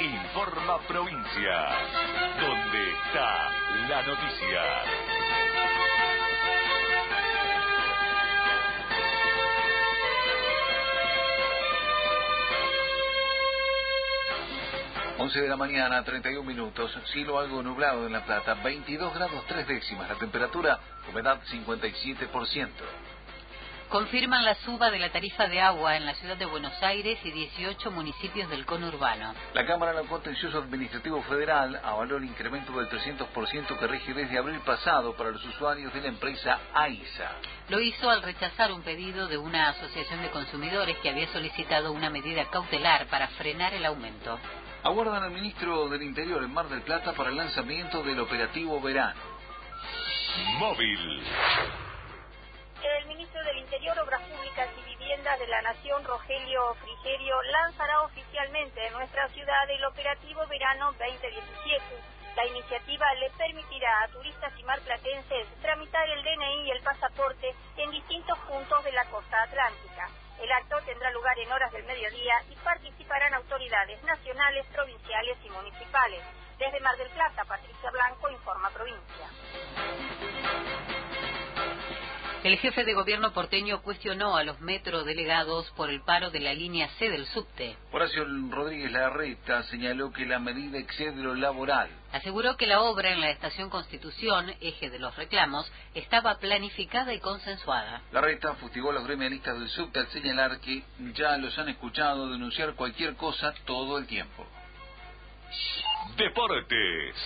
Informa Provincia, donde está la noticia. 11 de la mañana, 31 minutos, cielo algo nublado en La Plata, 22 grados 3 décimas, la temperatura, humedad 57%. Confirman la suba de la tarifa de agua en la ciudad de Buenos Aires y 18 municipios del conurbano. La Cámara de Contencioso Administrativo Federal avaló el incremento del 300% que rige desde abril pasado para los usuarios de la empresa AISA. Lo hizo al rechazar un pedido de una asociación de consumidores que había solicitado una medida cautelar para frenar el aumento aguardan al ministro del Interior en Mar del Plata para el lanzamiento del operativo verano. Móvil. El ministro del Interior, Obras Públicas y Viviendas de la Nación, Rogelio Frigerio, lanzará oficialmente en nuestra ciudad el operativo verano 2017. La iniciativa le permitirá a turistas y marplatenses tramitar el DNI y el pasaporte en distintos puntos de la costa atlántica. El acto tendrá lugar en horas del mediodía y participarán autoridades nacionales, provinciales y municipales. Desde Mar del Plata, Patricia Blanco informa provincia. El jefe de gobierno porteño cuestionó a los metrodelegados por el paro de la línea C del subte. Horacio Rodríguez Larreta señaló que la medida excede lo laboral. Aseguró que la obra en la estación Constitución, eje de los reclamos, estaba planificada y consensuada. Larreta fustigó a los gremialistas del subte al señalar que ya los han escuchado denunciar cualquier cosa todo el tiempo. Deportes.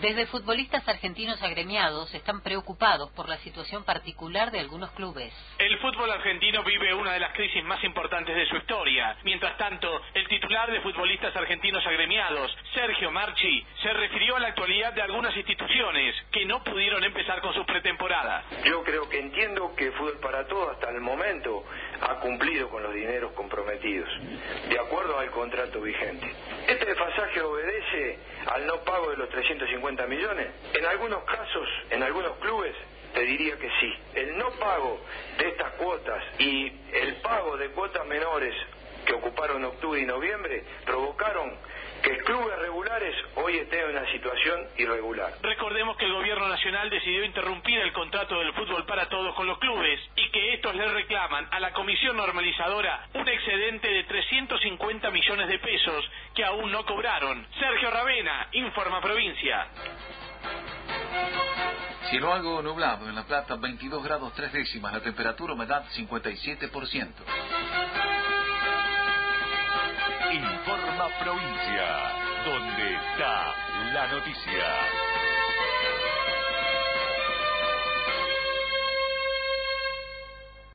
Desde futbolistas argentinos agremiados están preocupados por la situación particular de algunos clubes. El fútbol argentino vive una de las crisis más importantes de su historia. Mientras tanto, el titular de futbolistas argentinos agremiados, Sergio Marchi, se refirió a la actualidad de algunas instituciones que no pudieron empezar con sus pretemporadas. Yo creo que entiendo que Fútbol para Todos hasta el momento ha cumplido con los dineros comprometidos, de acuerdo al contrato vigente. Este desfasaje obedece al no pago de los 350 millones. En algunos casos, en algunos clubes, te diría que sí. El no pago de estas cuotas y el pago de cuotas menores que ocuparon octubre y noviembre provocaron que clubes regulares hoy estén en una situación irregular. Recordemos que el gobierno nacional decidió interrumpir el contrato del fútbol para todos con los clubes y que estos le reclaman a la comisión normalizadora un excedente de 350 millones de pesos que aún no cobraron. Sergio Ravena, Informa Provincia. Cielo algo nublado en La Plata, 22 grados 3 décimas, la temperatura humedad 57%. Informa Provincia, donde está la noticia.